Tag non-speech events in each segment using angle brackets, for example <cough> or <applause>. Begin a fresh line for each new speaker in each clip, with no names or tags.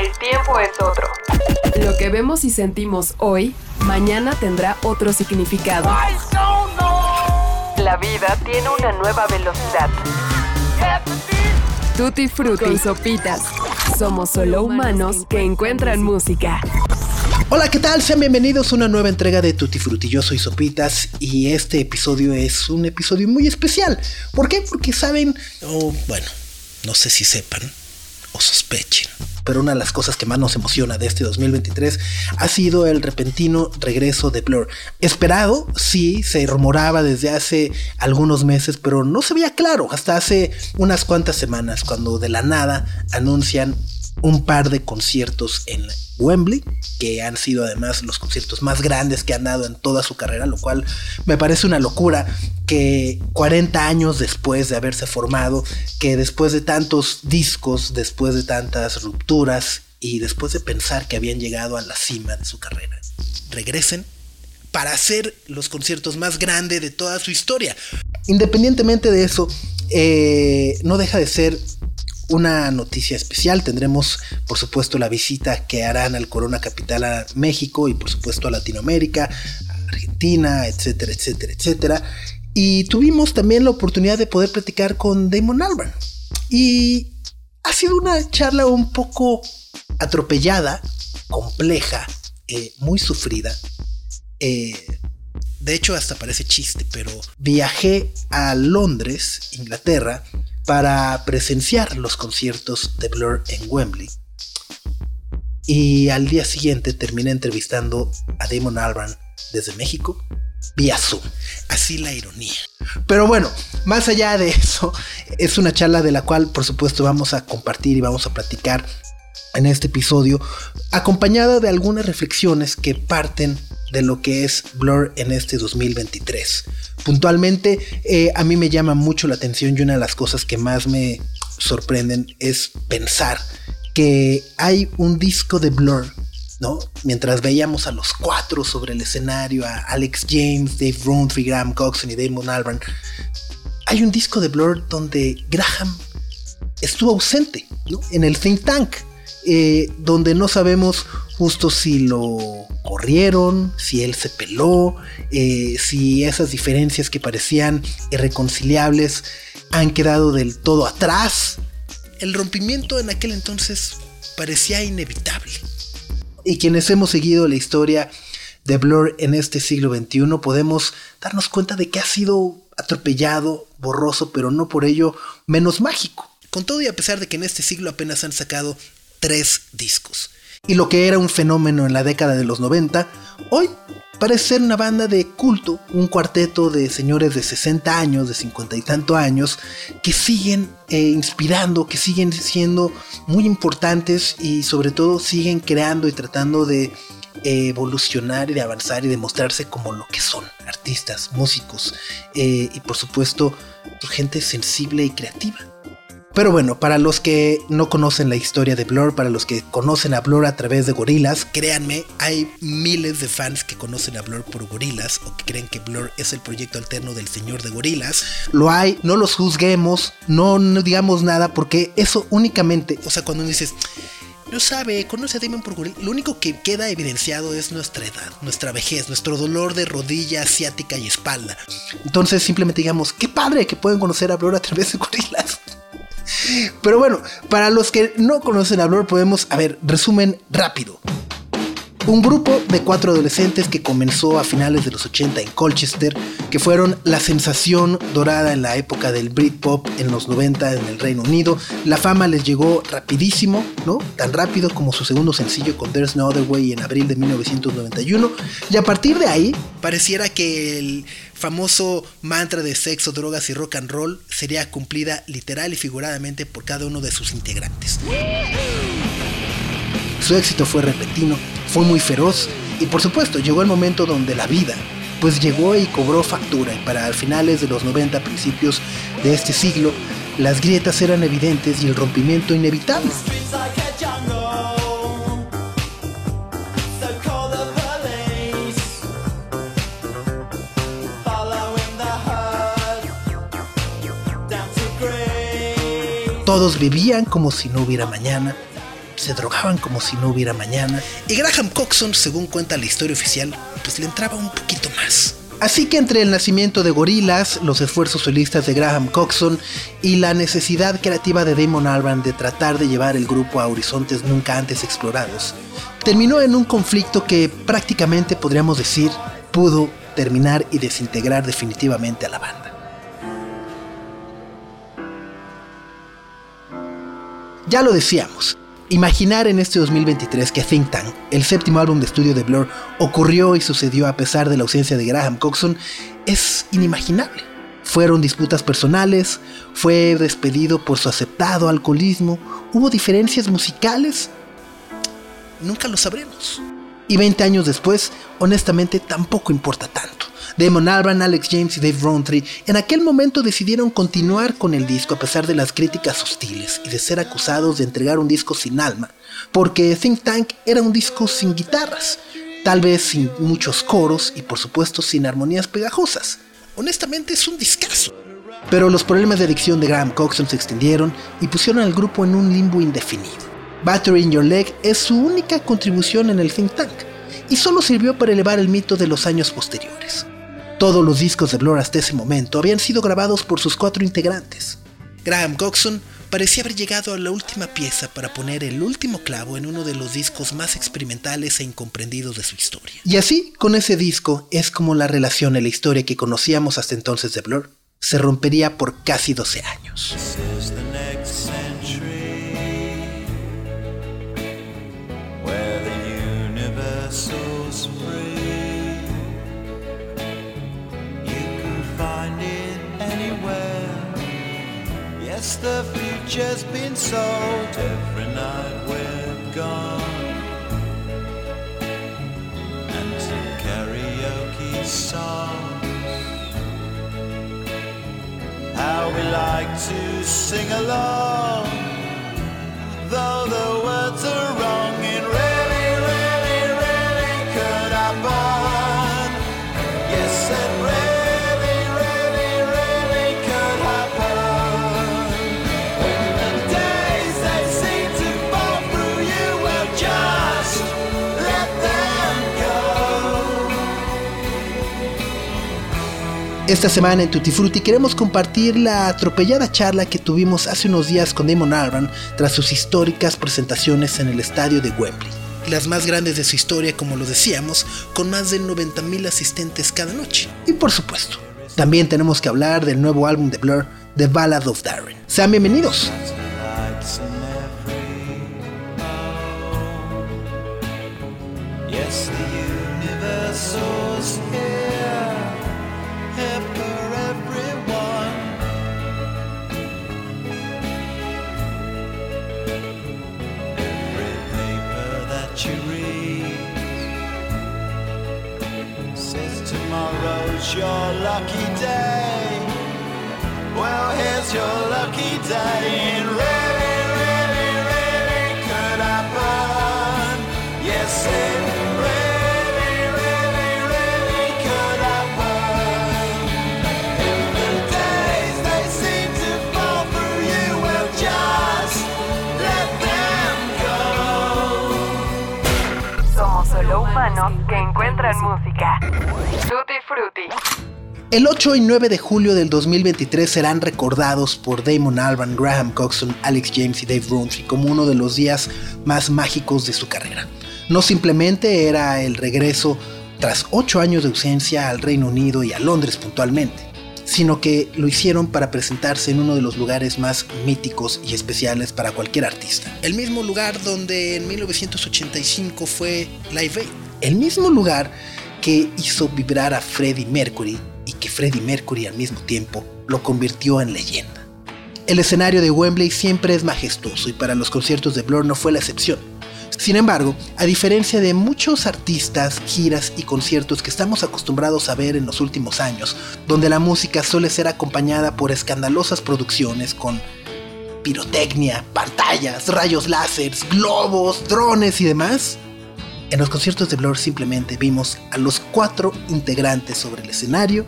el tiempo es otro. Lo que vemos y sentimos hoy, mañana tendrá otro significado. La vida tiene una nueva velocidad. Tutti Frutti y Sopitas. Somos solo humanos que encuentran música.
Hola, ¿qué tal? Sean bienvenidos a una nueva entrega de Tutti Frutti. Yo soy Sopitas y este episodio es un episodio muy especial. ¿Por qué? Porque saben, o bueno, no sé si sepan o sospechen, pero una de las cosas que más nos emociona de este 2023 ha sido el repentino regreso de Blur. Esperado, sí, se rumoraba desde hace algunos meses, pero no se veía claro hasta hace unas cuantas semanas cuando de la nada anuncian un par de conciertos en Wembley, que han sido además los conciertos más grandes que han dado en toda su carrera, lo cual me parece una locura que 40 años después de haberse formado, que después de tantos discos, después de tantas rupturas y después de pensar que habían llegado a la cima de su carrera, regresen para hacer los conciertos más grandes de toda su historia. Independientemente de eso, eh, no deja de ser una noticia especial. Tendremos, por supuesto, la visita que harán al Corona Capital a México y, por supuesto, a Latinoamérica, a Argentina, etcétera, etcétera, etcétera. Y tuvimos también la oportunidad de poder platicar con Damon Albarn. Y ha sido una charla un poco atropellada, compleja, eh, muy sufrida. Eh, de hecho, hasta parece chiste, pero viajé a Londres, Inglaterra, para presenciar los conciertos de Blur en Wembley. Y al día siguiente terminé entrevistando a Damon Albarn desde México vía Zoom. Así la ironía. Pero bueno, más allá de eso, es una charla de la cual por supuesto vamos a compartir y vamos a platicar en este episodio, acompañada de algunas reflexiones que parten de lo que es Blur en este 2023. Puntualmente, eh, a mí me llama mucho la atención y una de las cosas que más me sorprenden es pensar que hay un disco de Blur, ¿no? Mientras veíamos a los cuatro sobre el escenario, a Alex James, Dave Rowntree, Graham Coxon y Damon Albarn, hay un disco de Blur donde Graham estuvo ausente, ¿no? En el think tank, eh, donde no sabemos justo si lo corrieron, si él se peló, eh, si esas diferencias que parecían irreconciliables han quedado del todo atrás. El rompimiento en aquel entonces parecía inevitable. Y quienes hemos seguido la historia de Blur en este siglo XXI podemos darnos cuenta de que ha sido atropellado, borroso, pero no por ello menos mágico. Con todo y a pesar de que en este siglo apenas han sacado tres discos y lo que era un fenómeno en la década de los 90, hoy parece ser una banda de culto, un cuarteto de señores de 60 años, de 50 y tanto años, que siguen eh, inspirando, que siguen siendo muy importantes y sobre todo siguen creando y tratando de evolucionar y de avanzar y de mostrarse como lo que son, artistas, músicos eh, y por supuesto gente sensible y creativa. Pero bueno, para los que no conocen la historia de Blur, para los que conocen a Blur a través de Gorilas, créanme, hay miles de fans que conocen a Blur por Gorilas o que creen que Blur es el proyecto alterno del señor de Gorilas. Lo hay, no los juzguemos, no, digamos nada, porque eso únicamente, o sea, cuando dices, no sabe, conoce a Damon por Gorilas, lo único que queda evidenciado es nuestra edad, nuestra vejez, nuestro dolor de rodilla asiática y espalda. Entonces simplemente digamos, qué padre que pueden conocer a Blur a través de Gorilas. Pero bueno, para los que no conocen a Blur, podemos, a ver, resumen rápido. Un grupo de cuatro adolescentes que comenzó a finales de los 80 en Colchester, que fueron la sensación dorada en la época del Britpop en los 90 en el Reino Unido. La fama les llegó rapidísimo, ¿no? Tan rápido como su segundo sencillo con There's No Other Way en abril de 1991. Y a partir de ahí, pareciera que el famoso mantra de sexo, drogas y rock and roll sería cumplida literal y figuradamente por cada uno de sus integrantes. Su éxito fue repentino, fue muy feroz y por supuesto llegó el momento donde la vida pues llegó y cobró factura y para finales de los 90 principios de este siglo las grietas eran evidentes y el rompimiento inevitable. Todos vivían como si no hubiera mañana. se drogaban como si no hubiera mañana. Y Graham Coxon, según cuenta la historia oficial, pues le entraba un poquito más. Así que entre el nacimiento de Gorillaz, los esfuerzos solistas de Graham Coxon y la necesidad creativa de Damon Albarn de tratar de llevar el grupo a horizontes nunca antes explorados, terminó en un conflicto que prácticamente podríamos decir pudo terminar y desintegrar definitivamente a la banda. Ya lo decíamos, Imaginar en este 2023 que Think Tank, el séptimo álbum de estudio de Blur, ocurrió y sucedió a pesar de la ausencia de Graham Coxon es inimaginable. Fueron disputas personales, fue despedido por su aceptado alcoholismo, hubo diferencias musicales. Nunca lo sabremos. Y 20 años después, honestamente, tampoco importa tanto. Damon Albarn, Alex James y Dave Rowntree en aquel momento decidieron continuar con el disco a pesar de las críticas hostiles y de ser acusados de entregar un disco sin alma, porque Think Tank era un disco sin guitarras, tal vez sin muchos coros y por supuesto sin armonías pegajosas. Honestamente es un discazo. Pero los problemas de adicción de Graham Coxon se extendieron y pusieron al grupo en un limbo indefinido. Battery in Your Leg es su única contribución en el Think Tank y solo sirvió para elevar el mito de los años posteriores. Todos los discos de Blur hasta ese momento habían sido grabados por sus cuatro integrantes. Graham Coxon parecía haber llegado a la última pieza para poner el último clavo en uno de los discos más experimentales e incomprendidos de su historia. Y así, con ese disco, es como la relación en la historia que conocíamos hasta entonces de Blur se rompería por casi 12 años. The future's been sold every night we're gone. And some karaoke songs. How we like to sing along, though the words are wrong Esta semana en Tutti Frutti queremos compartir la atropellada charla que tuvimos hace unos días con Damon Albarn tras sus históricas presentaciones en el estadio de Wembley. Las más grandes de su historia, como lo decíamos, con más de 90.000 asistentes cada noche. Y por supuesto, también tenemos que hablar del nuevo álbum de Blur, The Ballad of Darren. Sean bienvenidos. Your lucky day. Well, here's your lucky day. It really, really, really could happen. Yes, it really, really, really could happen. If the days they seem to fall through you, well, just let them go.
Somos solo humanos que encuentran música.
El 8 y 9 de julio del 2023 serán recordados por Damon Albarn, Graham Coxon, Alex James y Dave Rowntree como uno de los días más mágicos de su carrera. No simplemente era el regreso tras 8 años de ausencia al Reino Unido y a Londres puntualmente, sino que lo hicieron para presentarse en uno de los lugares más míticos y especiales para cualquier artista. El mismo lugar donde en 1985 fue Live Aid. El mismo lugar que hizo vibrar a Freddie Mercury y que Freddie Mercury al mismo tiempo lo convirtió en leyenda. El escenario de Wembley siempre es majestuoso y para los conciertos de Blur no fue la excepción. Sin embargo, a diferencia de muchos artistas, giras y conciertos que estamos acostumbrados a ver en los últimos años, donde la música suele ser acompañada por escandalosas producciones con pirotecnia, pantallas, rayos láseres, globos, drones y demás, en los conciertos de Blur simplemente vimos a los cuatro integrantes sobre el escenario,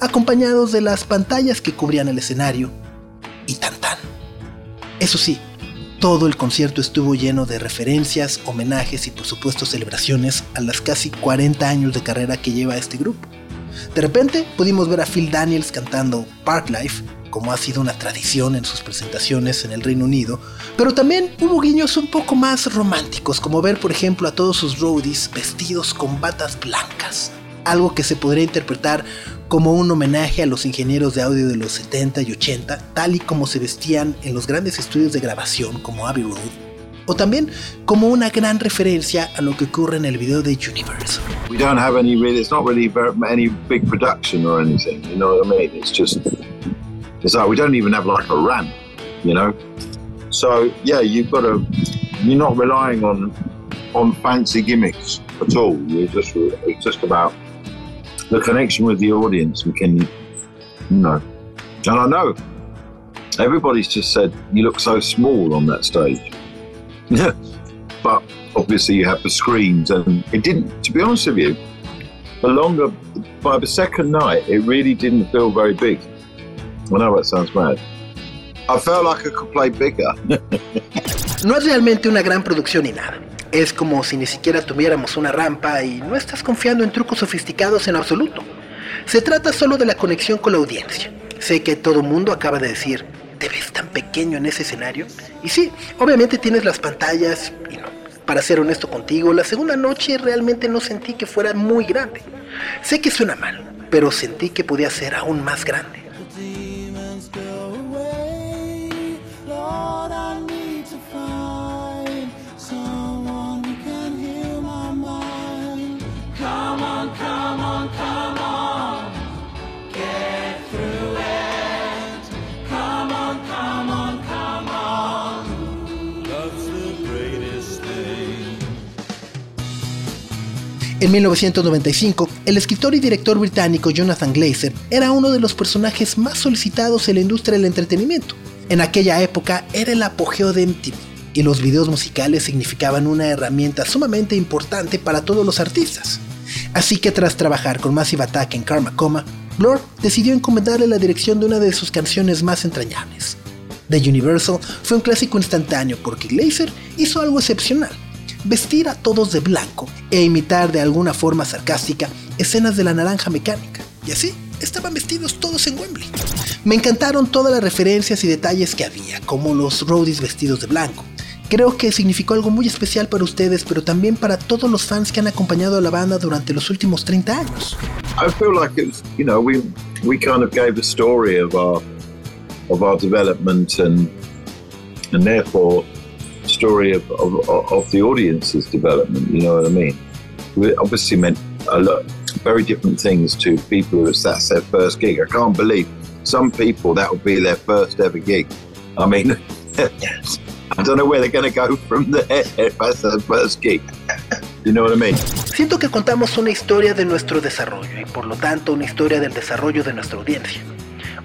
acompañados de las pantallas que cubrían el escenario, y tan tan. Eso sí, Todo el concierto estuvo lleno de referencias, homenajes y por supuesto celebraciones a las casi 40 años de carrera que lleva este grupo. De repente pudimos ver a Phil Daniels cantando Park Life, como ha sido una tradición en sus presentaciones en el Reino Unido, pero también hubo guiños un poco más románticos, como ver por ejemplo a todos sus roadies vestidos con batas blancas, algo que se podría interpretar como un homenaje a los ingenieros de audio de los 70 y 80, tal y como se vestían en los grandes estudios de grabación como Abbey Road, o también como una gran referencia a lo que ocurre en el video de Universal.
We don't have any really, it's not really any big production or anything, you know what I mean? It's just, it's like we don't even have like a ramp, you know? So yeah, you've got to, you're not relying on, on fancy gimmicks at all. You're just, it's just about the connection with the audience and can you, you know. And I know everybody's just said you look so small on that stage. Yeah, <laughs> but obviously you have the screens and it didn't to be honest with you the longer by the second night it really didn't feel very big That sounds I felt like I could play bigger <laughs>
no es realmente una gran producción ni nada Es como si ni siquiera tuviéramos una rampa y no estás confiando en trucos sofisticados en absoluto. Se trata solo de la conexión con la audiencia. Sé que todo mundo acaba de decir, ¿te ves tan pequeño en ese escenario? Y sí, obviamente tienes las pantallas y no. Para ser honesto contigo, la segunda noche realmente no sentí que fuera muy grande. Sé que suena mal, pero sentí que podía ser aún más grande. En 1995, el escritor y director británico Jonathan Glazer era uno de los personajes más solicitados en la industria del entretenimiento. En aquella época era el apogeo de MTV y los videos musicales significaban una herramienta sumamente importante para todos los artistas. Así que tras trabajar con Massive Attack en Karma Coma, Blur decidió encomendarle la dirección de una de sus canciones más entrañables. The Universal fue un clásico instantáneo porque Glazer hizo algo excepcional vestir a todos de blanco e imitar de alguna forma sarcástica escenas de la naranja mecánica. Y así, estaban vestidos todos en Wembley. Me encantaron todas las referencias y detalles que había, como los roadies vestidos de blanco. Creo que significó algo muy especial para ustedes, pero también para todos los fans que han acompañado a la banda durante los últimos 30 años.
I feel like you know, we we kind of gave the story of our of our development and therefore story of, of, the audience's development. You know what I mean? Obviously meant a lot, very different things to people who that's their first gig. I can't believe some people that would be their first ever gig. I mean, <laughs> I don't know where they're going to go from there first gig. You know what I mean?
Siento que contamos una historia de nuestro desarrollo y por lo tanto una historia del desarrollo de nuestra audiencia.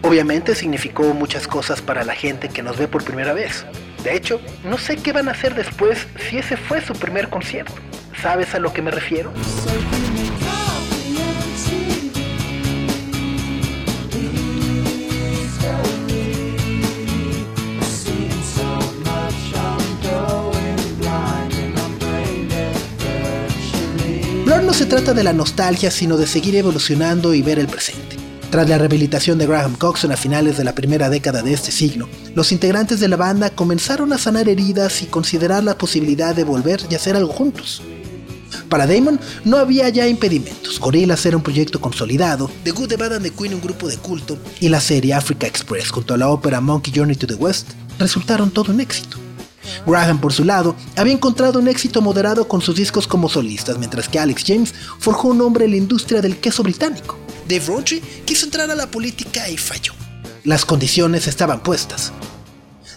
Obviamente significó muchas cosas para la gente que nos ve por primera vez. De hecho, no sé qué van a hacer después si ese fue su primer concierto. ¿Sabes a lo que me refiero? Blur no se trata de la nostalgia, sino de seguir evolucionando y ver el presente. Tras la rehabilitación de Graham Coxon a finales de la primera década de este siglo, los integrantes de la banda comenzaron a sanar heridas y considerar la posibilidad de volver y hacer algo juntos. Para Damon no había ya impedimentos. Gorillaz era un proyecto consolidado, The Good, The Bad and The Queen un grupo de culto, y la serie Africa Express junto a la ópera Monkey Journey to the West resultaron todo un éxito. Graham, por su lado, había encontrado un éxito moderado con sus discos como solistas, mientras que Alex James forjó un nombre en la industria del queso británico. Dave Rowntree quiso entrar a la política y falló. Las condiciones estaban puestas.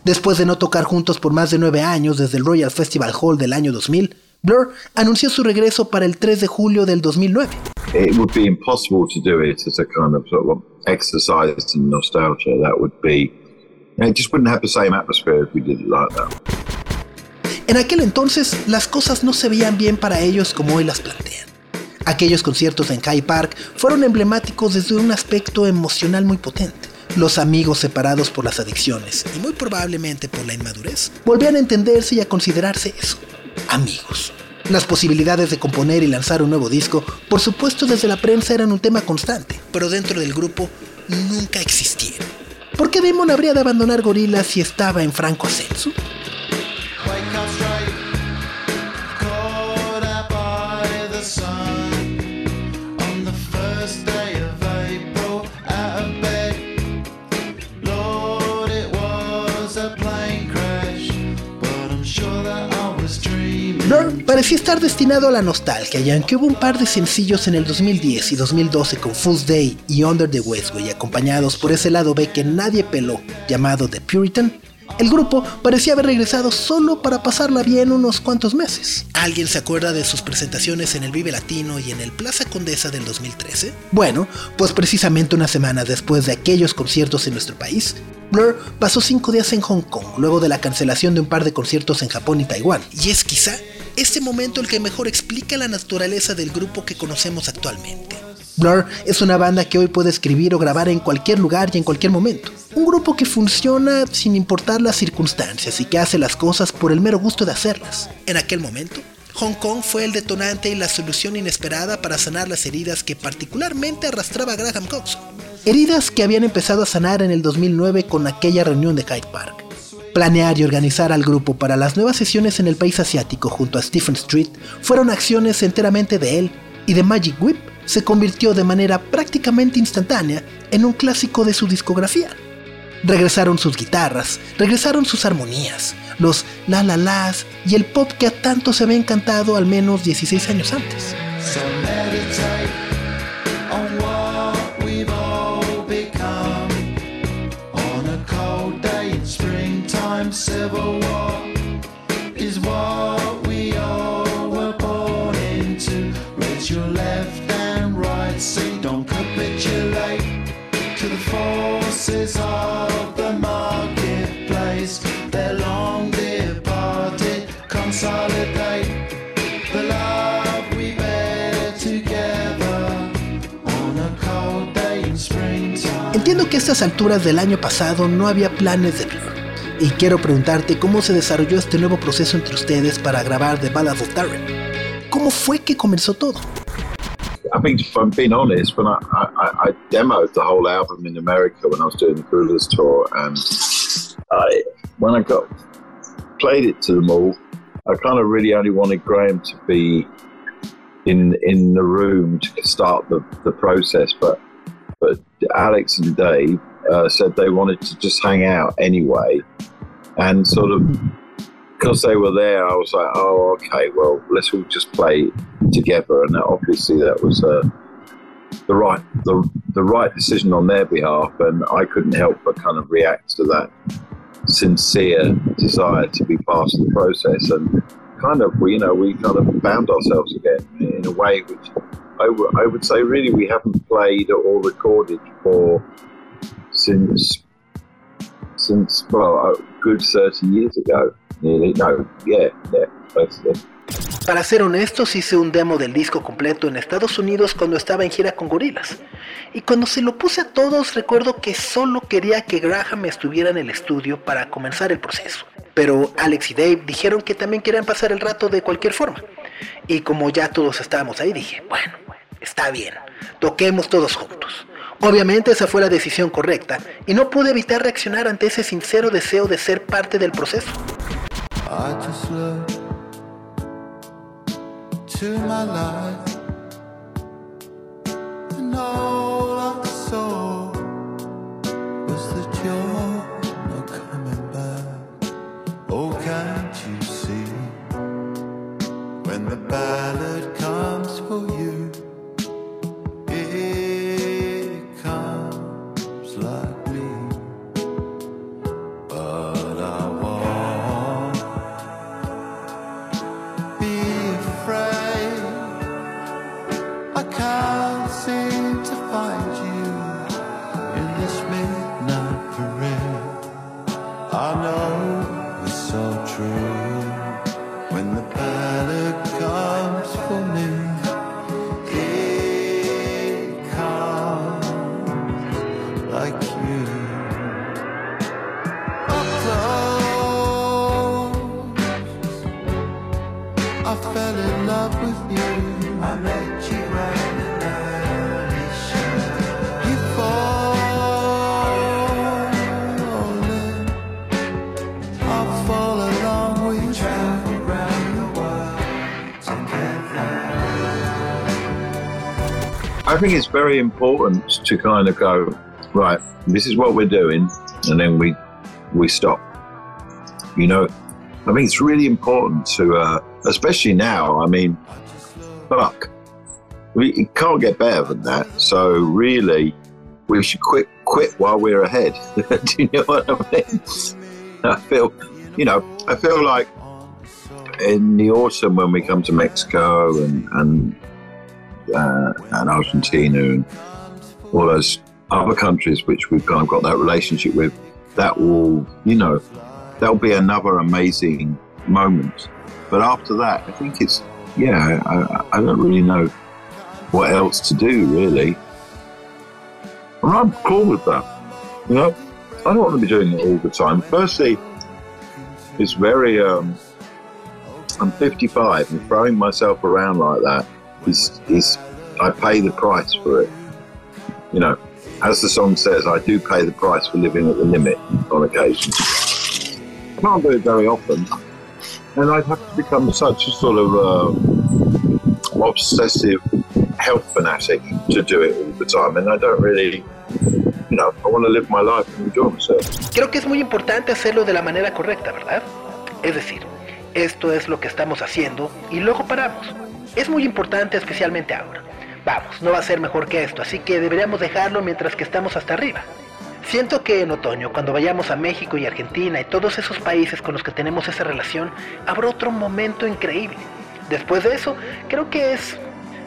Después de no tocar juntos por más de nueve años desde el Royal Festival Hall del año 2000, Blur anunció su regreso para el 3 de julio del 2009.
It would be impossible to do it as a kind of sort of exercise in nostalgia. That would be, it just wouldn't have the same atmosphere if we did it like that.
En aquel entonces, las cosas no se veían bien para ellos como hoy las plantean. Aquellos conciertos en High Park fueron emblemáticos desde un aspecto emocional muy potente. Los amigos separados por las adicciones y muy probablemente por la inmadurez volvían a entenderse y a considerarse eso, amigos. Las posibilidades de componer y lanzar un nuevo disco, por supuesto desde la prensa eran un tema constante, pero dentro del grupo nunca existieron. ¿Por qué Damon habría de abandonar Gorillaz si estaba en franco ascenso? Parecía estar destinado a la nostalgia, y aunque hubo un par de sencillos en el 2010 y 2012 con Fool's Day y Under the Westway, acompañados por ese lado B que nadie peló, llamado The Puritan, el grupo parecía haber regresado solo para pasarla bien unos cuantos meses. ¿Alguien se acuerda de sus presentaciones en el Vive Latino y en el Plaza Condesa del 2013? Bueno, pues precisamente una semana después de aquellos conciertos en nuestro país, Blur pasó cinco días en Hong Kong, luego de la cancelación de un par de conciertos en Japón y Taiwán, y es quizá este momento el que mejor explica la naturaleza del grupo que conocemos actualmente. Blur es una banda que hoy puede escribir o grabar en cualquier lugar y en cualquier momento. Un grupo que funciona sin importar las circunstancias y que hace las cosas por el mero gusto de hacerlas. En aquel momento, Hong Kong fue el detonante y la solución inesperada para sanar las heridas que particularmente arrastraba Graham Coxon. Heridas que habían empezado a sanar en el 2009 con aquella reunión de Hyde Park. Planear y organizar al grupo para las nuevas sesiones en el país asiático junto a Stephen Street fueron acciones enteramente de él y The Magic Whip se convirtió de manera prácticamente instantánea en un clásico de su discografía. Regresaron sus guitarras, regresaron sus armonías, los la la las y el pop que a tanto se había encantado al menos 16 años antes. Entiendo que a estas alturas del año pasado no había planes de y quiero preguntarte cómo se desarrolló este nuevo proceso entre ustedes para grabar The Ballad of Darren. ¿Cómo fue que comenzó todo?
I think, if I'm being honest, when I, I, I demoed the whole album in America when I was doing the Cruelers tour, and I, when I got played it to them all, I kind of really only wanted Graham to be in in the room to start the, the process, but but Alex and Dave uh, said they wanted to just hang out anyway, and sort of because they were there, I was like, oh, okay, well, let's all just play together, and obviously that was uh, the right the the right decision on their behalf, and I couldn't help but kind of react to that sincere desire to be part of the process, and kind of you know we kind of found ourselves again in a way which I, w- I would say really we haven't played or recorded for since well a good 30 years ago nearly no yeah yeah basically
Para ser honestos, hice un demo del disco completo en Estados Unidos cuando estaba en gira con Gorillaz. Y cuando se lo puse a todos, recuerdo que solo quería que Graham estuviera en el estudio para comenzar el proceso. Pero Alex y Dave dijeron que también querían pasar el rato de cualquier forma. Y como ya todos estábamos ahí, dije, bueno, está bien, toquemos todos juntos. Obviamente esa fue la decisión correcta y no pude evitar reaccionar ante ese sincero deseo de ser parte del proceso.
I
think it's very important to kind of go right. This is what we're doing, and then we we stop. You know, I think it's really important to, uh, especially now. I mean, fuck, we it can't get better than that. So really, we should quit quit while we're ahead. <laughs> Do you know what I mean? I feel, you know, I feel like in the autumn when we come to Mexico and and uh, and Argentina and all those other countries which we've kind of got that relationship with, that will, you know, that'll be another amazing moment. But after that, I think it's, yeah, I, I don't really know what else to do, really. And I'm cool with that. You know, I don't want to be doing it all the time. Firstly, it's very, um, I'm 55 and throwing myself around like that is, is I pay the price for it. You know, as the song says, I do pay the price for living at the limit on occasion. I can't do it very often, and I'd have to become such a sort of uh, obsessive health fanatic to do it all the time, and I don't really, you know, I want to live my life and enjoy myself.
Creo que es muy importante hacerlo de la manera correcta, ¿verdad? Es decir, esto es lo que estamos haciendo y luego paramos. Es muy importante especialmente ahora. Vamos, no va a ser mejor que esto, así que deberíamos dejarlo mientras que estamos hasta arriba. Siento que en otoño, cuando vayamos a México y Argentina y todos esos países con los que tenemos esa relación, habrá otro momento increíble. Después de eso, creo que es...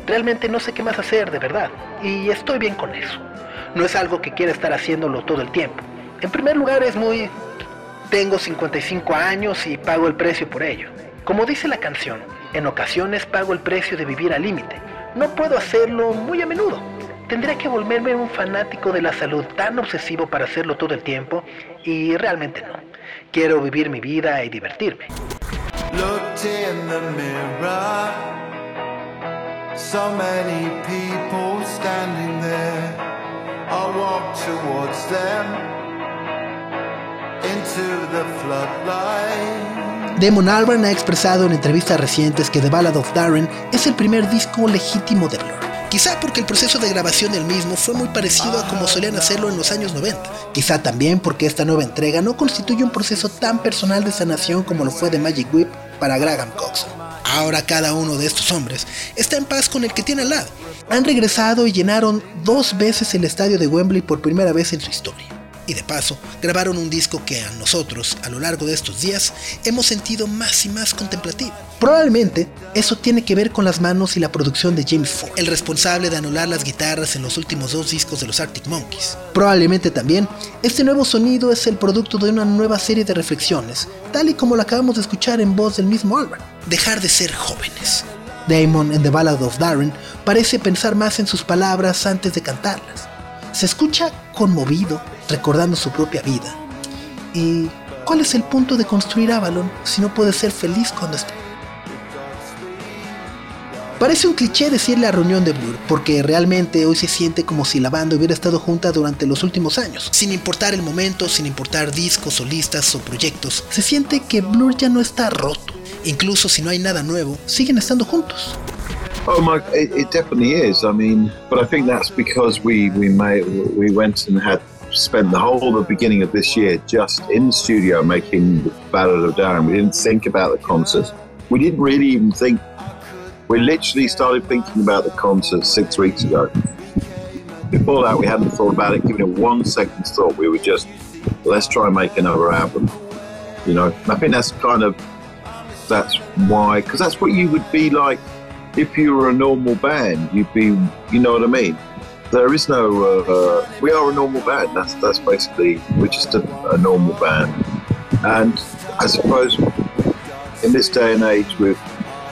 Realmente no sé qué más hacer, de verdad. Y estoy bien con eso. No es algo que quiera estar haciéndolo todo el tiempo. En primer lugar es muy... Tengo 55 años y pago el precio por ello. Como dice la canción, en ocasiones pago el precio de vivir al límite. No puedo hacerlo muy a menudo. Tendría que volverme un fanático de la salud tan obsesivo para hacerlo todo el tiempo y realmente no. Quiero vivir mi vida y divertirme.
Into the.
Damon Albarn ha expresado en entrevistas recientes que The Ballad of Darren es el primer disco legítimo de Blur. Quizá porque el proceso de grabación del mismo fue muy parecido a como solían hacerlo en los años 90. Quizá también porque esta nueva entrega no constituye un proceso tan personal de sanación como lo fue de Magic Whip para Graham Coxon. Ahora cada uno de estos hombres está en paz con el que tiene al lado. Han regresado y llenaron dos veces el estadio de Wembley por primera vez en su historia. Y de paso, grabaron un disco que a nosotros, a lo largo de estos días, hemos sentido más y más contemplativo. Probablemente eso tiene que ver con las manos y la producción de James Ford, el responsable de anular las guitarras en los últimos dos discos de los Arctic Monkeys. Probablemente también este nuevo sonido es el producto de una nueva serie de reflexiones, tal y como lo acabamos de escuchar en voz del mismo Albarn. Dejar de ser jóvenes. Damon en The Ballad of Darren parece pensar más en sus palabras antes de cantarlas. Se escucha conmovido, recordando su propia vida. ¿Y cuál es el punto de construir Avalon si no puede ser feliz cuando está? Parece un cliché decirle a reunión de Blur, porque realmente hoy se siente como si la banda hubiera estado junta durante los últimos años. Sin importar el momento, sin importar discos, solistas o proyectos, se siente que Blur ya no está roto. Incluso si no hay nada nuevo, siguen estando juntos.
Oh my! It, it definitely is. I mean, but I think that's because we we made we went and had spent the whole the beginning of this year just in the studio making the Ballad of Darren. We didn't think about the concerts. We didn't really even think. We literally started thinking about the concert six weeks ago. Before that, we hadn't thought about it, given it one second's thought. We were just, let's try and make another album. You know, I think that's kind of that's why, because that's what you would be like if you were a normal band. You'd be, you know what I mean. There is no. Uh, we are a normal band. That's that's basically we're just a, a normal band. And I suppose in this day and age, with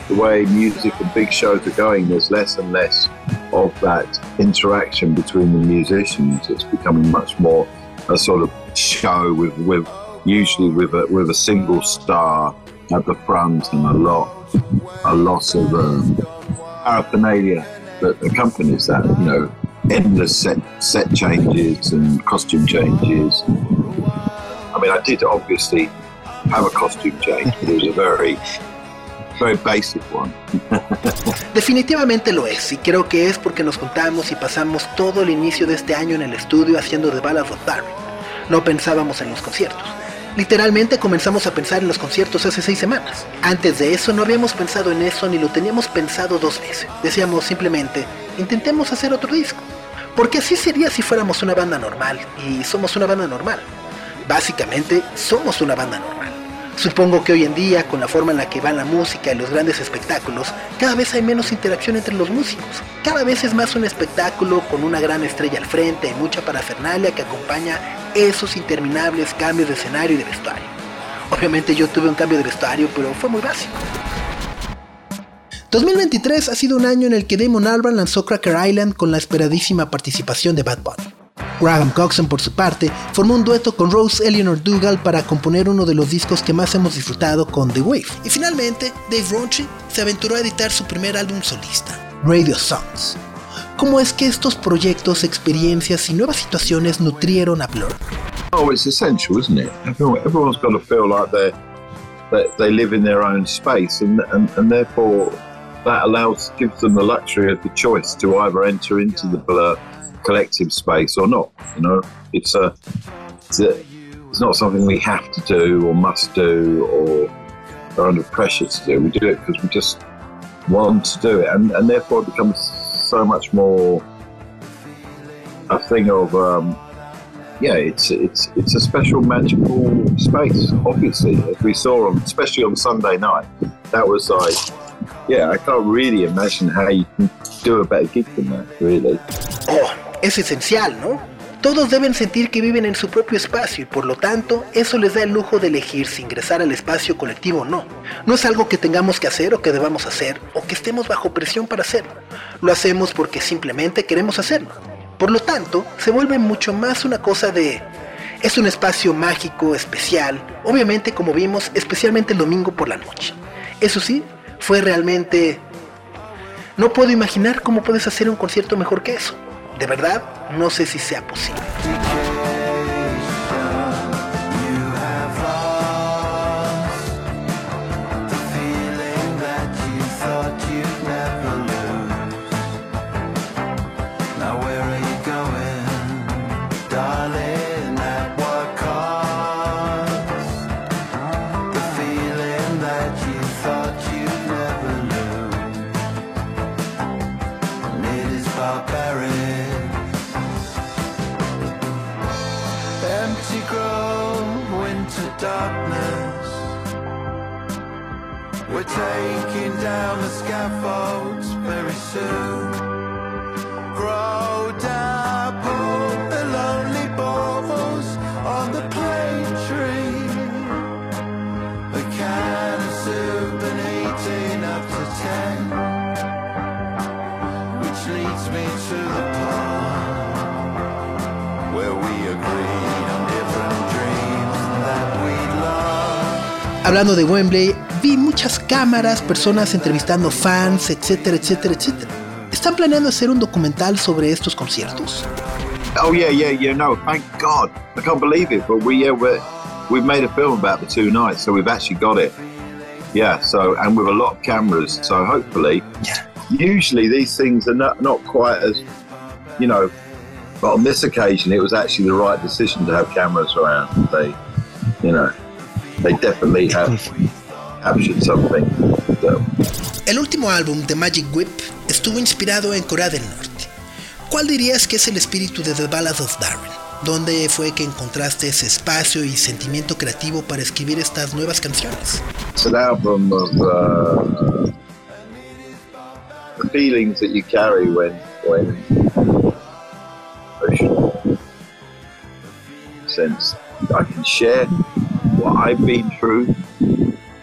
the way music and big shows are going, there's less and less of that interaction between the musicians. It's becoming much more a sort of show with with usually with a with a single star at the front and a lot, a lot of um, paraphernalia that accompanies that. You know, endless set set changes and costume changes. I mean, I did obviously have a costume change, but it was a very, very basic one. <laughs>
Definitivamente lo es, y creo que es porque nos juntamos y pasamos todo el inicio de este año en el estudio haciendo The Ballad of Darwin. No pensábamos en los conciertos. Literalmente comenzamos a pensar en los conciertos hace seis semanas. Antes de eso no habíamos pensado en eso ni lo teníamos pensado dos veces. Decíamos simplemente, intentemos hacer otro disco. Porque así sería si fuéramos una banda normal, y somos una banda normal. Básicamente, somos una banda normal. Supongo que hoy en día, con la forma en la que va la música y los grandes espectáculos, cada vez hay menos interacción entre los músicos. Cada vez es más un espectáculo con una gran estrella al frente y mucha parafernalia que acompaña esos interminables cambios de escenario y de vestuario. Obviamente yo tuve un cambio de vestuario, pero fue muy básico. 2023 ha sido un año en el que Damon Albarn lanzó Cracker Island con la esperadísima participación de Bad Bunny. Graham Coxon, por su parte, formó un dueto con Rose Eleanor Dougal para componer uno de los discos que más hemos disfrutado con The Wave. Y finalmente, Dave Ronchi se aventuró a editar su primer álbum solista, Radio Songs. ¿Cómo es que estos proyectos, experiencias y nuevas situaciones nutrieron a Blur?
Oh, it's essential, isn't it? Everyone, everyone's got to feel like they that they live in their own space, and, and and therefore that allows gives them the luxury of the choice to either enter into the blur collective space or not. You know, it's a it's, a, it's not something we have to do or must do or are under pressure to do. We do it because we just want to do it, and and therefore it becomes so much more a thing of um, yeah, it's it's it's a special magical space. Obviously, as we saw on, especially on Sunday night, that was like, yeah, I can't really imagine how you can do a better gig than that. Really, <clears throat>
es esencial, ¿no? Todos deben sentir que viven en su propio espacio y por lo tanto eso les da el lujo de elegir si ingresar al espacio colectivo o no. No es algo que tengamos que hacer o que debamos hacer o que estemos bajo presión para hacerlo. Lo hacemos porque simplemente queremos hacerlo. Por lo tanto, se vuelve mucho más una cosa de... Es un espacio mágico, especial, obviamente como vimos, especialmente el domingo por la noche. Eso sí, fue realmente... No puedo imaginar cómo puedes hacer un concierto mejor que eso. De verdad, no sé si sea posible. Hablando de Wembley, vi muchas cámaras, personas entrevistando fans, etcétera, etcétera, etcétera. ¿Están planeando hacer un documental sobre estos conciertos?
oh yeah, yeah, yeah. No, thank God, I can't believe it. But we yeah, we're, we've made a film about the two nights, so we've actually got it. Yeah, so and with a lot of cameras, so hopefully, usually these things are not not quite as, you know, but on this occasion it was actually the right decision to have cameras around. They, you know, they definitely have captured something. That,
El último álbum de Magic Whip estuvo inspirado en Corea del Norte. ¿Cuál dirías que es el espíritu de The Ballad of Darwin? ¿Dónde fue que encontraste ese espacio y sentimiento creativo para escribir estas nuevas canciones?
it's an album of uh, the feelings that you carry when when sense I can share what I've been through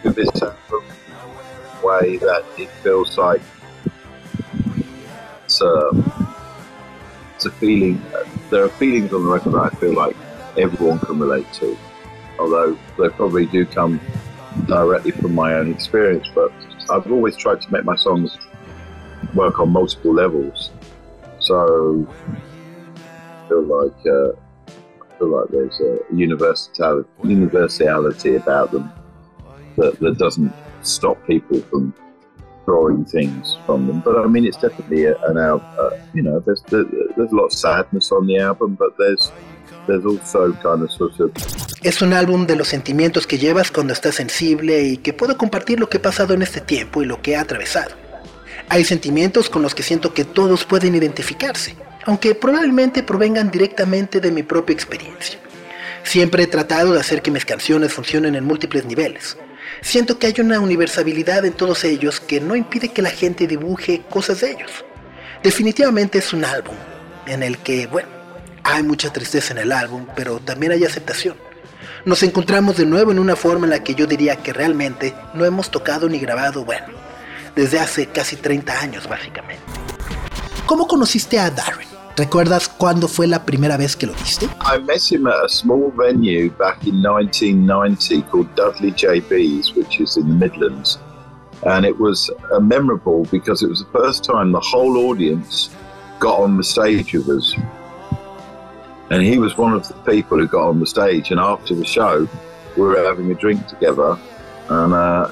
with this way that it feels like it's a it's a feeling there are feelings on the record that I feel like everyone can relate to although they probably do come directly from my own experience, but I've always tried to make my songs work on multiple levels. So I feel like uh, feel like there's a universality universality about them that, that doesn't stop people from drawing things from them. But I mean, it's definitely an album. Uh, you know, there's there, there's a lot of sadness on the album, but there's there's also kind of sort of
Es un álbum de los sentimientos que llevas cuando estás sensible y que puedo compartir lo que he pasado en este tiempo y lo que he atravesado. Hay sentimientos con los que siento que todos pueden identificarse, aunque probablemente provengan directamente de mi propia experiencia. Siempre he tratado de hacer que mis canciones funcionen en múltiples niveles. Siento que hay una universalidad en todos ellos que no impide que la gente dibuje cosas de ellos. Definitivamente es un álbum en el que, bueno, hay mucha tristeza en el álbum, pero también hay aceptación. Nos encontramos de nuevo en una forma en la que yo diría que realmente no hemos tocado ni grabado, bueno, desde hace casi 30 años básicamente. ¿Cómo conociste a Darren? ¿Recuerdas cuándo fue la primera vez que lo viste?
I met him at a small venue back in 1990 called Dudley JB's, which is in the Midlands. And it was uh, memorable because it was the first time the whole audience got on the stage with us. And he was one of the people who got on the stage. And after the show, we were having a drink together. And uh,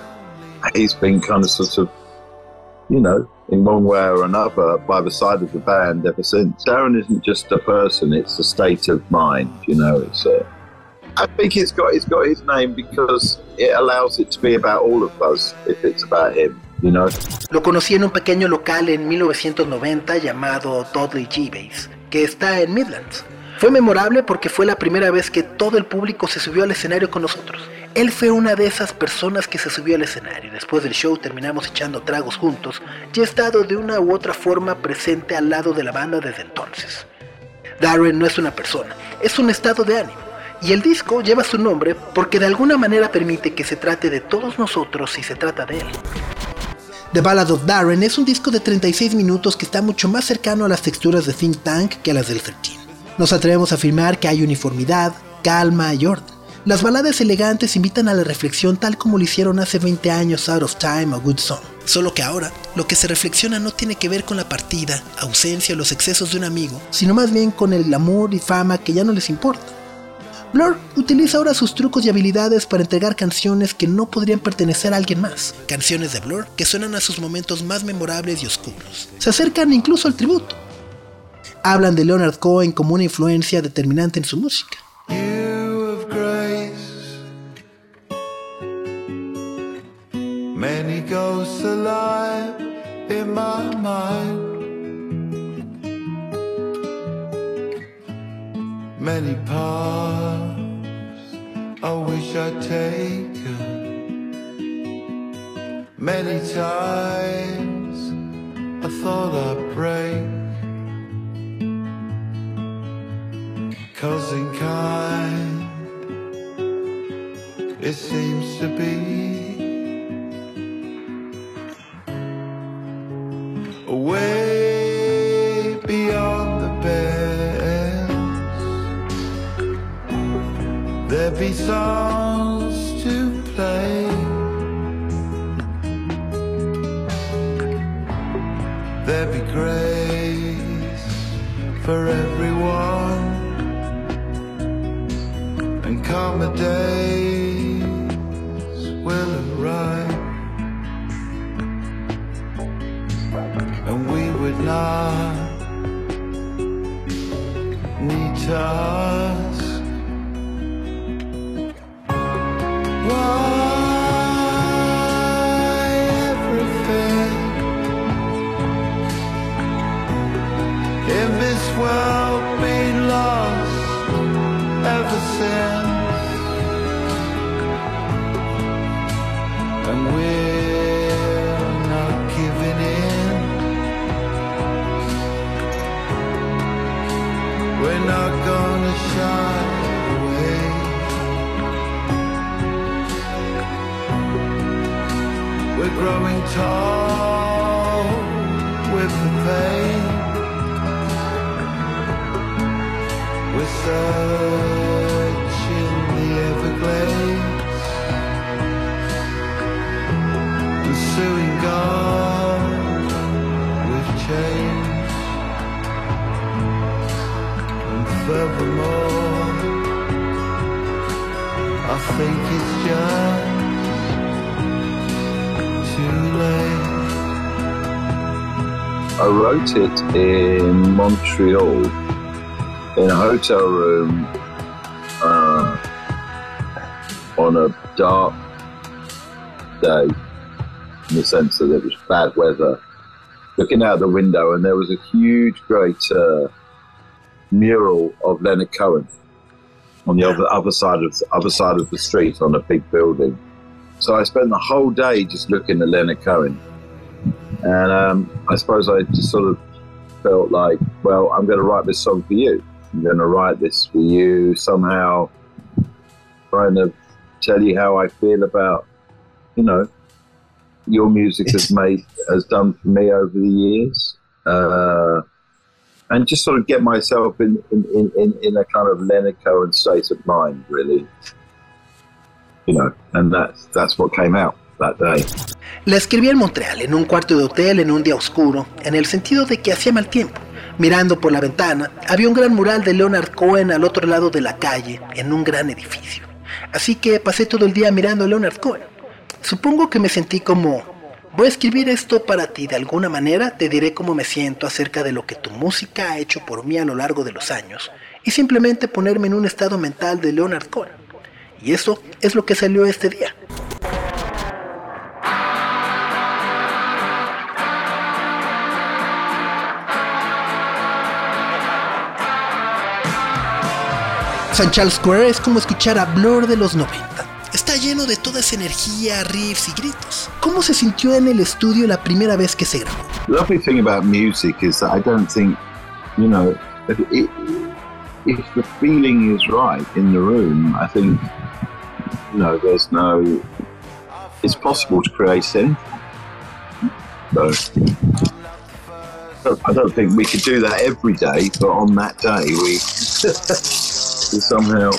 he's been kind of sort of, you know, in one way or another by the side of the band ever since. Darren isn't just a person; it's a state of mind. You know, it's. A, I think it's got it's got his name because it allows it to be about all of us if it's about him. You know.
Lo conocí en un pequeño local en 1990 llamado Dudley G Base, que está en Midlands. Fue memorable porque fue la primera vez que todo el público se subió al escenario con nosotros. Él fue una de esas personas que se subió al escenario. Después del show terminamos echando tragos juntos y he estado de una u otra forma presente al lado de la banda desde entonces. Darren no es una persona, es un estado de ánimo. Y el disco lleva su nombre porque de alguna manera permite que se trate de todos nosotros si se trata de él. The Ballad of Darren es un disco de 36 minutos que está mucho más cercano a las texturas de Think Tank que a las del 13. Nos atrevemos a afirmar que hay uniformidad, calma y orden. Las baladas elegantes invitan a la reflexión tal como lo hicieron hace 20 años Out of Time o Good Song. Solo que ahora, lo que se reflexiona no tiene que ver con la partida, ausencia o los excesos de un amigo, sino más bien con el amor y fama que ya no les importa. Blur utiliza ahora sus trucos y habilidades para entregar canciones que no podrían pertenecer a alguien más. Canciones de Blur que suenan a sus momentos más memorables y oscuros. Se acercan incluso al tributo. Hablan de Leonard Cohen como una influencia determinante en su música.
Many ghosts alive in my mind. Many paths I wish I'd taken. Many times I thought I'd break. Cousin kind, it seems to be pursuing God with chains. And furthermore, I think it's just too late.
I wrote it in Montreal in a hotel room uh, on a dark day, in the sense that it was bad weather. Looking out the window, and there was a huge, great uh, mural of Leonard Cohen on the other other side of the other side of the street on a big building. So I spent the whole day just looking at Leonard Cohen, and um, I suppose I just sort of felt like, well, I'm going to write this song for you. I'm going to write this for you somehow, trying to tell you how I feel about, you know, your music has made has done for me over the years, uh, and just sort of get myself in in, in, in in a kind of Leonard Cohen state of mind, really. You know, and that's that's what came out that day.
La escribí en Montreal, en un cuarto de hotel, en un día oscuro, en el sentido de que hacía mal tiempo. Mirando por la ventana, había un gran mural de Leonard Cohen al otro lado de la calle, en un gran edificio. Así que pasé todo el día mirando a Leonard Cohen. Supongo que me sentí como, voy a escribir esto para ti de alguna manera, te diré cómo me siento acerca de lo que tu música ha hecho por mí a lo largo de los años, y simplemente ponerme en un estado mental de Leonard Cohen. Y eso es lo que salió este día. San Charles Square es como escuchar a Blur de los 90. Está lleno de toda esa energía, riffs y gritos. ¿Cómo se sintió en el estudio la primera vez que se grabó?
The lovely thing about music is that I don't think, you know, if, it, if the feeling is right in the room, I think, you know, there's no, it's possible to create anything. So, I don't think we could do that every day, but on that day, we, <laughs> we somehow,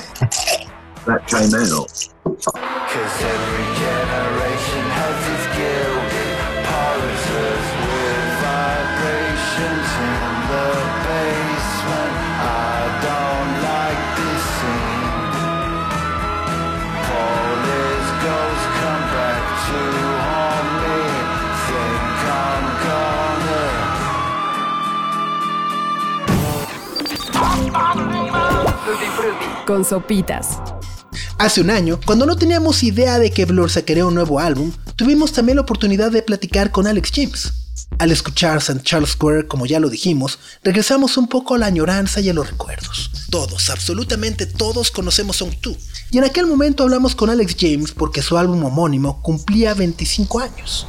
that came out.
Cause every generation has its gilded poses with vibrations in the basement. I don't like this scene. Police ghosts come back to haunt me. Think I'm gonna
Con sopitas.
Hace un año, cuando no teníamos idea de que Blur sacaría un nuevo álbum, tuvimos también la oportunidad de platicar con Alex James. Al escuchar St. Charles Square, como ya lo dijimos, regresamos un poco a la añoranza y a los recuerdos. Todos, absolutamente todos conocemos Song 2. Y en aquel momento hablamos con Alex James porque su álbum homónimo cumplía 25 años.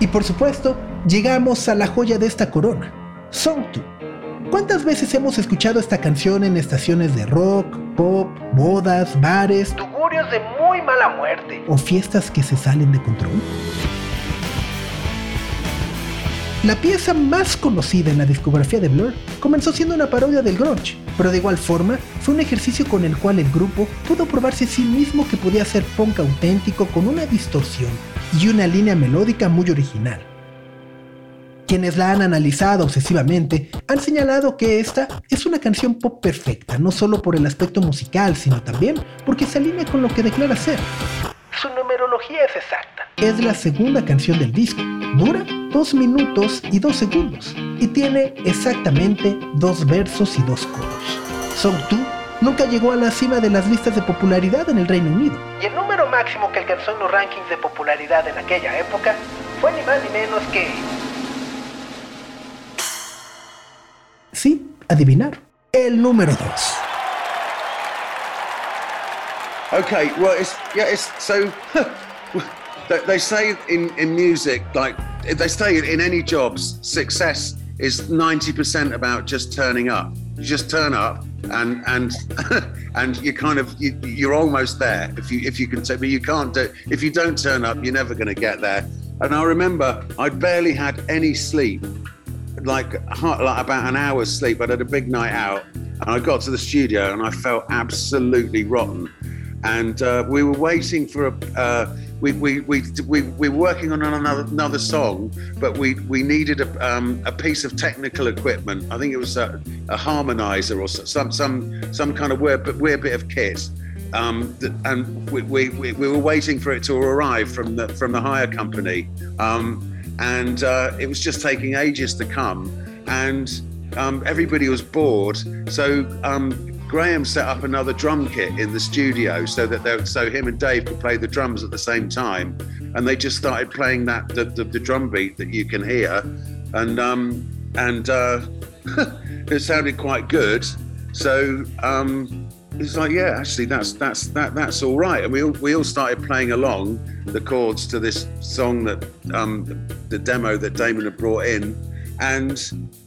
Y por supuesto, llegamos a la joya de esta corona, Song 2. ¿Cuántas veces hemos escuchado esta canción en estaciones de rock, pop, bodas, bares, tugurios de muy mala muerte o fiestas que se salen de control? La pieza más conocida en la discografía de Blur comenzó siendo una parodia del grunge, pero de igual forma fue un ejercicio con el cual el grupo pudo probarse a sí mismo que podía ser punk auténtico con una distorsión y una línea melódica muy original. Quienes la han analizado obsesivamente han señalado que esta es una canción pop perfecta, no solo por el aspecto musical, sino también porque se alinea con lo que declara ser. Su numerología es exacta. Es la segunda canción del disco. Dura 2 minutos y 2 segundos y tiene exactamente dos versos y dos coros. Song 2 nunca llegó a la cima de las listas de popularidad en el Reino Unido. Y el número máximo que alcanzó en los rankings de popularidad en aquella época fue ni más ni menos que Sí, adivinar. El número 2.
Okay, well, it's yeah, it's so. <laughs> they- say in in music, like they say in any jobs, success is ninety percent about just turning up. You just turn up, and and <laughs> and you kind of you, you're almost there. If you if you can say, but you can't do. If you don't turn up, you're never going to get there. And I remember I barely had any sleep like, like about an hour's sleep. I'd had a big night out, and I got to the studio, and I felt absolutely rotten. And uh, we were waiting for a, uh, we, we, we, we, we were working on another, another song, but we, we needed a, um, a piece of technical equipment. I think it was a, a harmonizer or some, some, some kind of weird, weird bit of kit. Um, and we, we, we, were waiting for it to arrive from the, from the hire company. Um, and uh, it was just taking ages to come. And um, everybody was bored. So um, Graham set up another drum kit in the studio so that they, so him and Dave could play the drums at the same time, and they just started playing that the, the, the drum beat that you can hear, and um, and uh, <laughs> it sounded quite good. So um, it's like, yeah, actually, that's that's that that's all right. And we all we all started playing along the chords to this song that um, the demo that Damon had brought in, and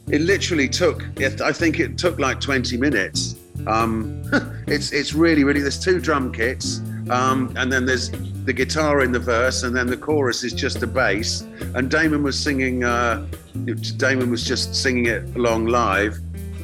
it literally took. I think it took like 20 minutes um, <laughs> it's it's really really. There's two drum kits, um, and then there's the guitar in the verse, and then the chorus is just a bass. And Damon was singing. Uh, Damon was just singing it along live.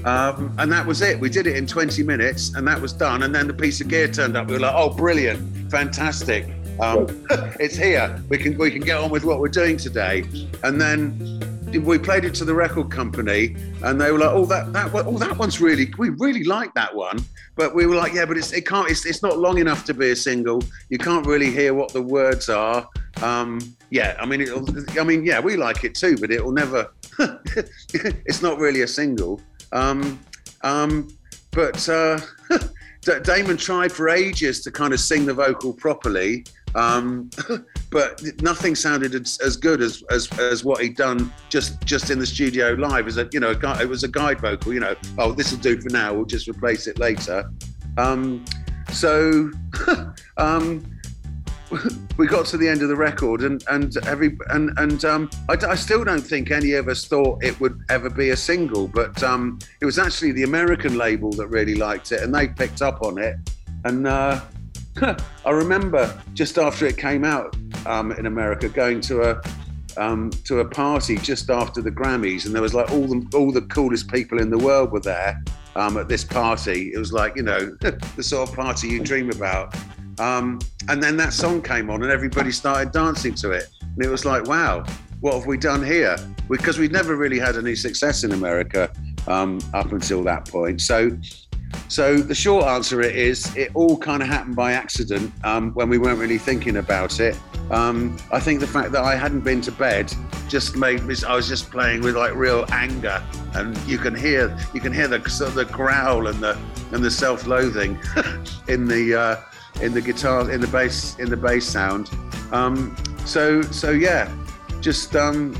Um, and that was it. We did it in 20 minutes, and that was done. And then the piece of gear turned up. We were like, "Oh, brilliant, fantastic! Um, <laughs> it's here. We can we can get on with what we're doing today." And then we played it to the record company, and they were like, "Oh, that that oh that one's really we really like that one," but we were like, "Yeah, but it's it can't it's, it's not long enough to be a single. You can't really hear what the words are." Um, yeah, I mean, it'll, I mean, yeah, we like it too, but it'll never. <laughs> it's not really a single. Um, um, but uh, <laughs> Damon tried for ages to kind of sing the vocal properly. Um, <laughs> but nothing sounded as, as good as, as, as what he'd done just just in the studio live. As a you know, a, it was a guide vocal. You know, oh, this will do for now. We'll just replace it later. Um, so <laughs> um, <laughs> we got to the end of the record, and and every and and um, I, I, still don't think any of us thought it would ever be a single, but um, it was actually the American label that really liked it, and they picked up on it, and. Uh, <laughs> I remember just after it came out um, in America, going to a um, to a party just after the Grammys, and there was like all the all the coolest people in the world were there um, at this party. It was like you know <laughs> the sort of party you dream about. Um, and then that song came on, and everybody started dancing to it, and it was like, wow, what have we done here? Because we'd never really had any success in America um, up until that point. So so the short answer is it all kind of happened by accident um, when we weren't really thinking about it. Um, I think the fact that I hadn't been to bed just made me. I was just playing with like real anger, and you can hear you can hear the sort of the growl and the and the self-loathing <laughs> in the uh, in the guitar in the bass in the bass sound. Um, so so yeah, just um,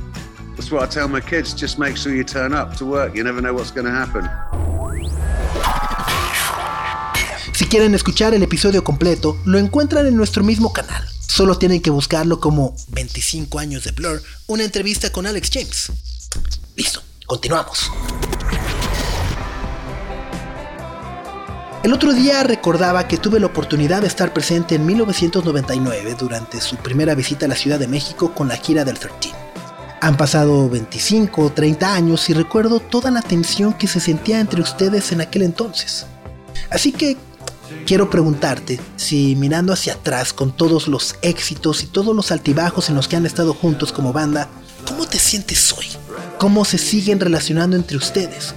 that's what I tell my kids. Just make sure you turn up to work. You never know what's going happen.
Si quieren escuchar el episodio completo, lo encuentran en nuestro mismo canal. Solo tienen que buscarlo como 25 años de Blur, una entrevista con Alex James. Listo, continuamos. El otro día recordaba que tuve la oportunidad de estar presente en 1999 durante su primera visita a la Ciudad de México con la gira del 13. Han pasado 25 o 30 años y recuerdo toda la tensión que se sentía entre ustedes en aquel entonces. Así que quiero preguntarte si mirando hacia atrás con todos los éxitos y todos los altibajos en los que han estado juntos como banda, ¿cómo te sientes hoy? ¿Cómo se siguen relacionando entre ustedes?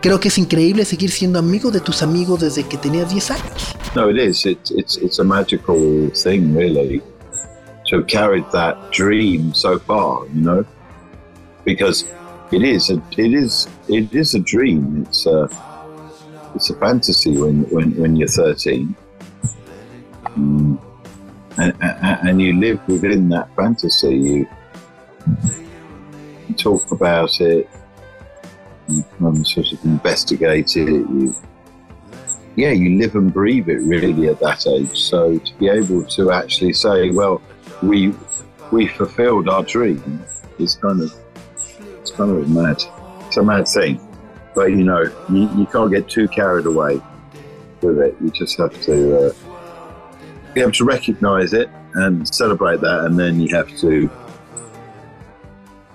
Creo que es increíble seguir siendo amigo de tus amigos desde que tenías 10 años.
No, it is. It's, it's, it's a magical thing, really, to have carried that dream so far, you know? Because it is, a, it is, it is a dream. It's a, it's a fantasy when when, when you're 13 mm. and, and, and you live within that fantasy you talk about it you of sort of investigate it you yeah you live and breathe it really at that age so to be able to actually say well we we fulfilled our dream is kind of it's kind of mad it's a mad thing but you know, you, you can't get too carried away with it. You just have to uh, be able to recognize it and celebrate that, and then you have to,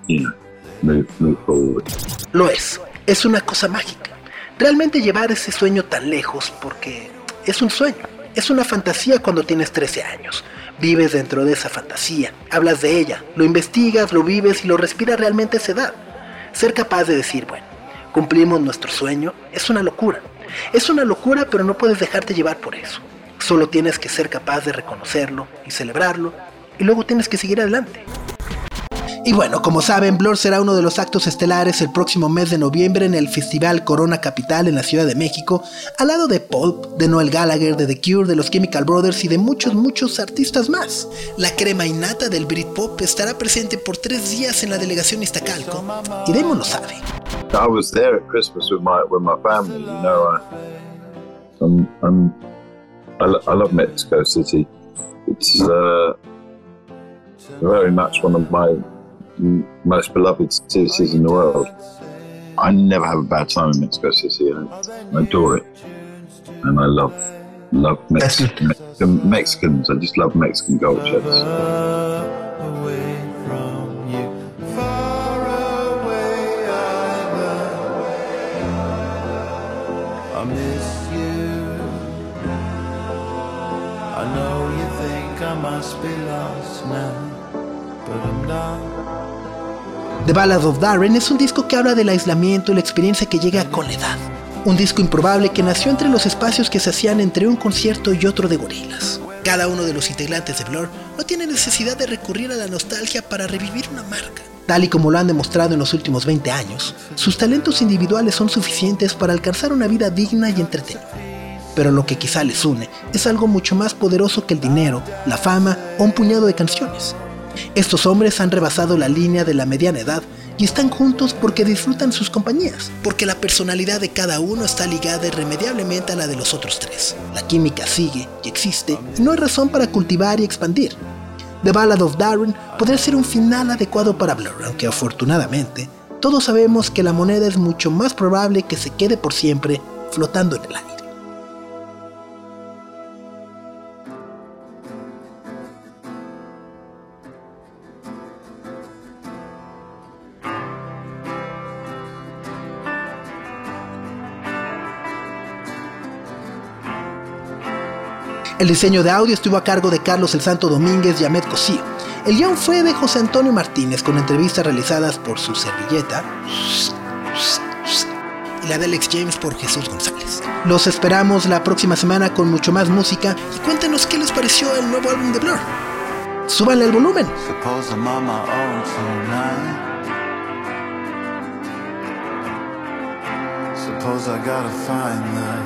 you know, move, move forward.
Lo es. Es una cosa mágica. Realmente llevar ese sueño tan lejos, porque es un sueño, es una fantasía cuando tienes 13 años. Vives dentro de esa fantasía, hablas de ella, lo investigas, lo vives y lo respiras realmente a esa edad. Ser capaz de decir, bueno, cumplimos nuestro sueño, es una locura. Es una locura, pero no puedes dejarte llevar por eso. Solo tienes que ser capaz de reconocerlo y celebrarlo, y luego tienes que seguir adelante. Y bueno, como saben, Blur será uno de los actos estelares el próximo mes de noviembre en el Festival Corona Capital en la Ciudad de México, al lado de Pulp, de Noel Gallagher, de The Cure, de los Chemical Brothers y de muchos, muchos artistas más. La crema innata del Britpop estará presente por tres días en la delegación Iztacalco, y Damon lo sabe.
I was there at Christmas with my with my family. You know, I, I'm, I'm I, lo- I love Mexico City. It's uh, very much one of my most beloved cities in the world. I never have a bad time in Mexico City. I, I adore it, and I love love
That's
Mex- Mexican, Mexicans. I just love Mexican culture.
away from you, far away. I, I miss you. I know you think I must be lost now, but I'm not.
The Ballad of Darren es un disco que habla del aislamiento y la experiencia que llega con la edad. Un disco improbable que nació entre los espacios que se hacían entre un concierto y otro de gorilas. Cada uno de los integrantes de Blur no tiene necesidad de recurrir a la nostalgia para revivir una marca. Tal y como lo han demostrado en los últimos 20 años, sus talentos individuales son suficientes para alcanzar una vida digna y entretenida. Pero lo que quizá les une es algo mucho más poderoso que el dinero, la fama o un puñado de canciones. Estos hombres han rebasado la línea de la mediana edad y están juntos porque disfrutan sus compañías, porque la personalidad de cada uno está ligada irremediablemente a la de los otros tres. La química sigue y existe y no hay razón para cultivar y expandir. The Ballad of Darren podría ser un final adecuado para Blur, aunque afortunadamente todos sabemos que la moneda es mucho más probable que se quede por siempre flotando en el aire. El diseño de audio estuvo a cargo de Carlos El Santo Domínguez y Ahmed Cosío. El guion fue de José Antonio Martínez con entrevistas realizadas por su servilleta y la de Alex James por Jesús González. Los esperamos la próxima semana con mucho más música y cuéntenos qué les pareció el nuevo álbum de Blur. Súbanle el volumen.
Suppose I gotta find the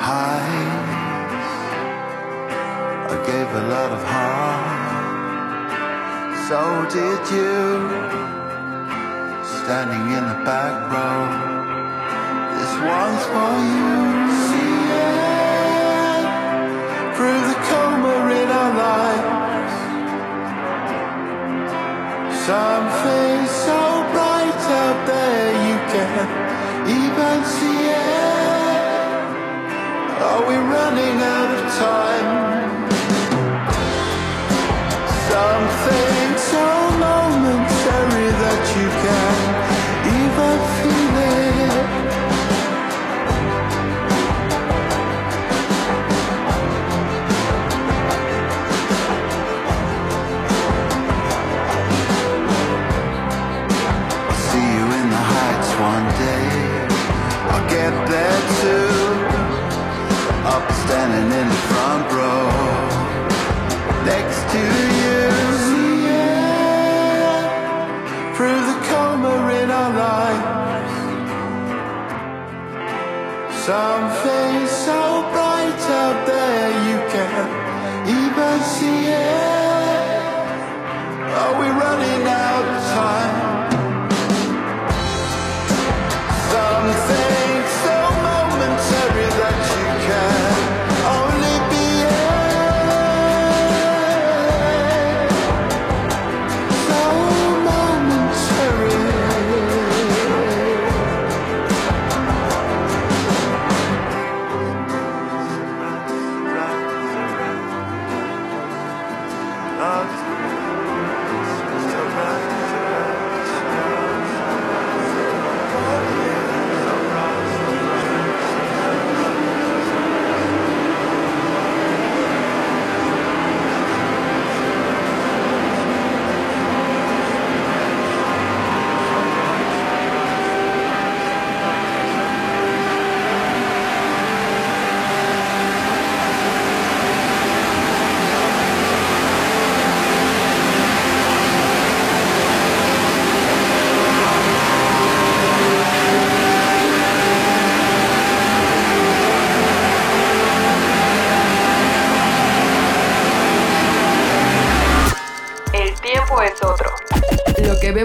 highs. I gave a lot of heart. So did you. Standing in the back row. This one's for you. See it through the coma in our lives. Something so bright out there you can't even see it. Are we running out of time?